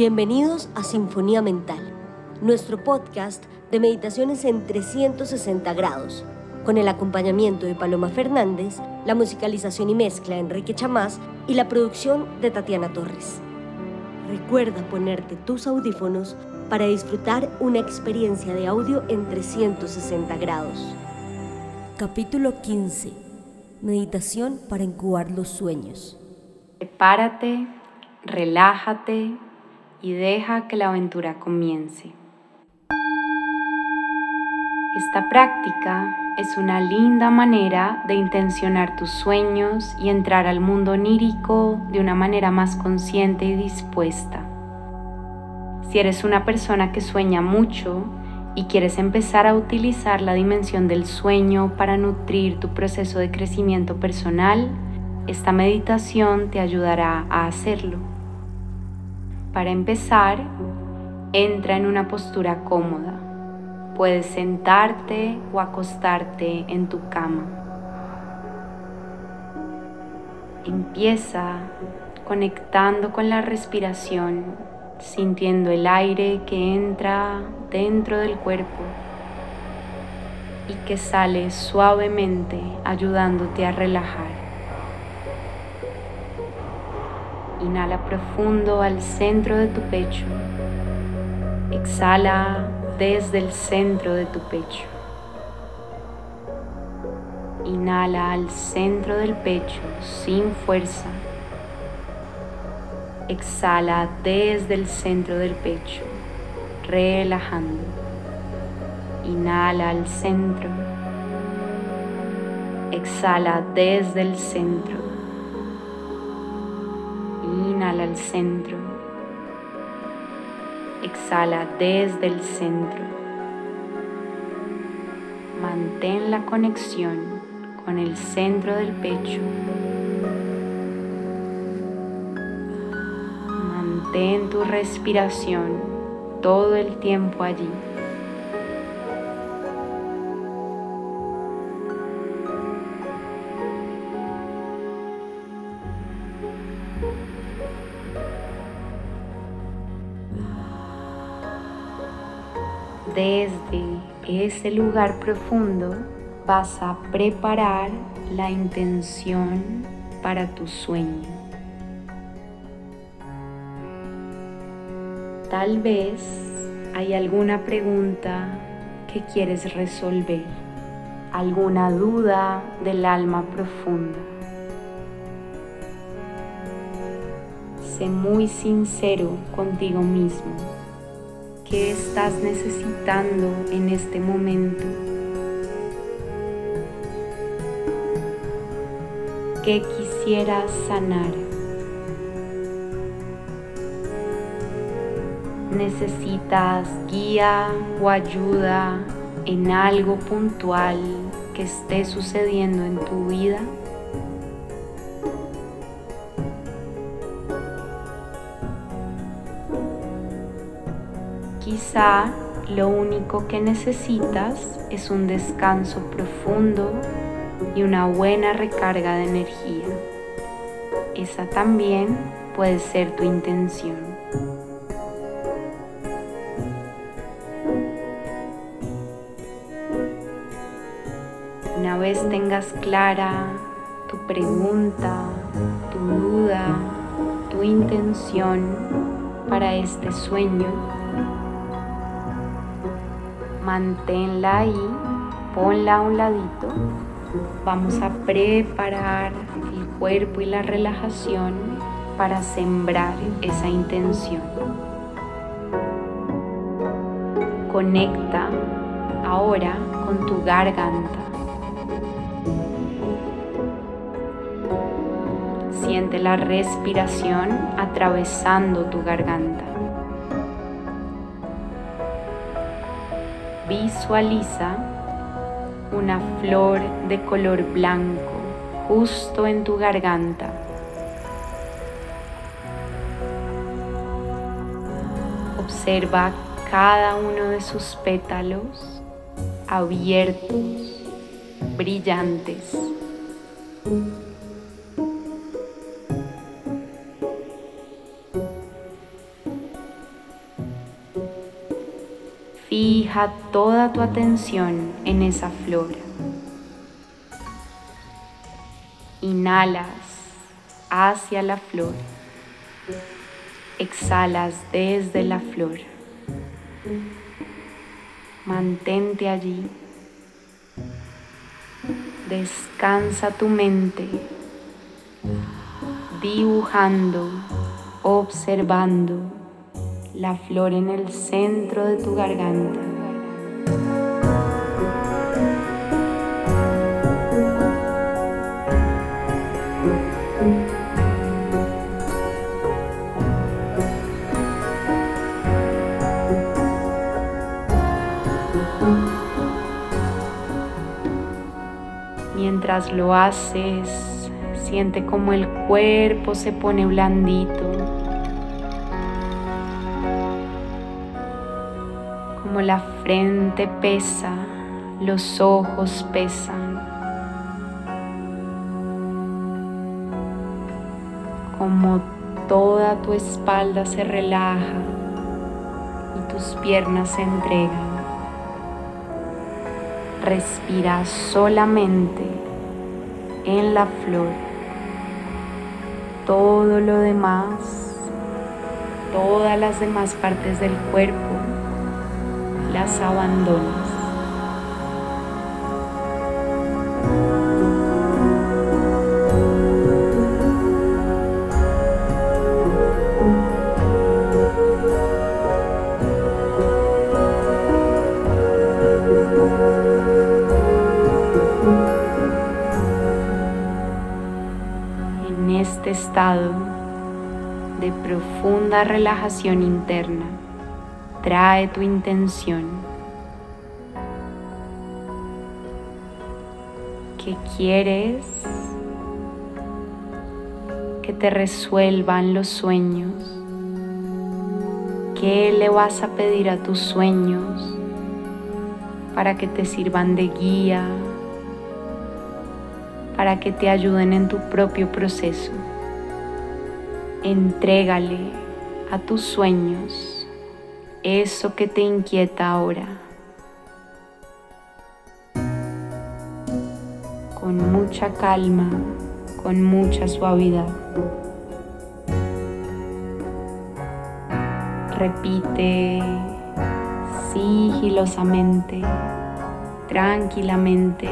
Bienvenidos a Sinfonía Mental, nuestro podcast de meditaciones en 360 grados, con el acompañamiento de Paloma Fernández, la musicalización y mezcla de Enrique Chamás y la producción de Tatiana Torres. Recuerda ponerte tus audífonos para disfrutar una experiencia de audio en 360 grados. Capítulo 15. Meditación para incubar los sueños. Prepárate, relájate y deja que la aventura comience. Esta práctica es una linda manera de intencionar tus sueños y entrar al mundo onírico de una manera más consciente y dispuesta. Si eres una persona que sueña mucho y quieres empezar a utilizar la dimensión del sueño para nutrir tu proceso de crecimiento personal, esta meditación te ayudará a hacerlo. Para empezar, entra en una postura cómoda. Puedes sentarte o acostarte en tu cama. Empieza conectando con la respiración, sintiendo el aire que entra dentro del cuerpo y que sale suavemente ayudándote a relajar. Inhala profundo al centro de tu pecho. Exhala desde el centro de tu pecho. Inhala al centro del pecho sin fuerza. Exhala desde el centro del pecho, relajando. Inhala al centro. Exhala desde el centro Al centro. Exhala desde el centro. Mantén la conexión con el centro del pecho. Mantén tu respiración todo el tiempo allí. Desde ese lugar profundo vas a preparar la intención para tu sueño. Tal vez hay alguna pregunta que quieres resolver, alguna duda del alma profunda. Sé muy sincero contigo mismo ¿Qué estás necesitando en este momento? ¿Qué quisieras sanar? ¿Necesitas guía o ayuda en algo puntual que esté sucediendo en tu vida? Quizá lo único que necesitas es un descanso profundo y una buena recarga de energía. Esa también puede ser tu intención. Una vez tengas clara tu pregunta, tu duda, tu intención para este sueño, manténla ahí, ponla a un ladito. Vamos a preparar el cuerpo y la relajación para sembrar esa intención. Conecta ahora con tu garganta. Siente la respiración atravesando tu garganta. Visualiza una flor de color blanco justo en tu garganta. Observa cada uno de sus pétalos abiertos, brillantes. Fija toda tu atención en esa flor. Inhalas hacia la flor. Exhalas desde la flor. Mantente allí. Descansa tu mente dibujando, observando la flor en el centro de tu garganta. Mientras lo haces, Siente como el cuerpo se pone blandito. La frente pesa, los ojos pesan. Como toda tu espalda se relaja y tus piernas se entregan. Respira solamente en la flor todo lo demás, todas las demás partes del cuerpo, las abandonas. estado de profunda relajación interna, trae tu intención. ¿Qué quieres que te resuelvan los sueños? ¿Qué le vas a pedir a tus sueños para que te sirvan de guía, para que te ayuden en tu propio proceso? Entrégale a tus sueños eso que te inquieta ahora. Con mucha calma, con mucha suavidad. Repite sigilosamente, tranquilamente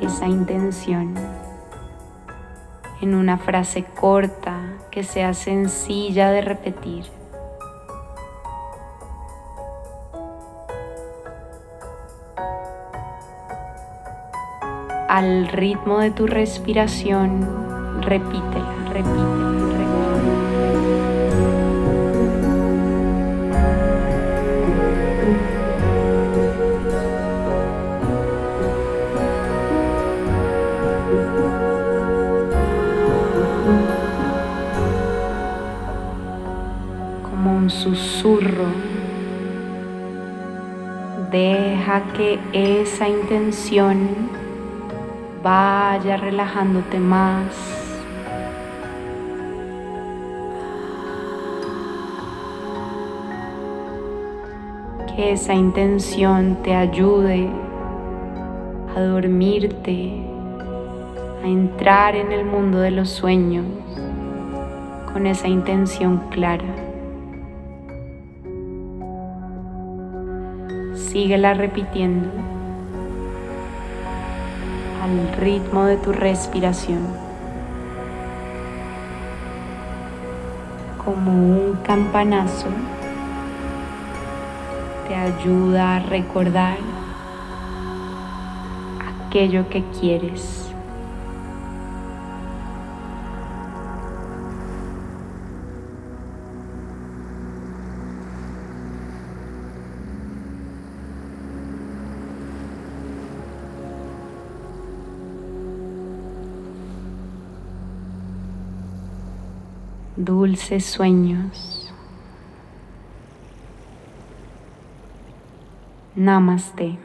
esa intención en una frase corta que sea sencilla de repetir. Al ritmo de tu respiración, repítela, repítela. susurro. Deja que esa intención vaya relajándote más. Que esa intención te ayude a dormirte, a entrar en el mundo de los sueños con esa intención clara. Síguela repitiendo al ritmo de tu respiración. Como un campanazo te ayuda a recordar aquello que quieres. Dulces sueños. Namaste.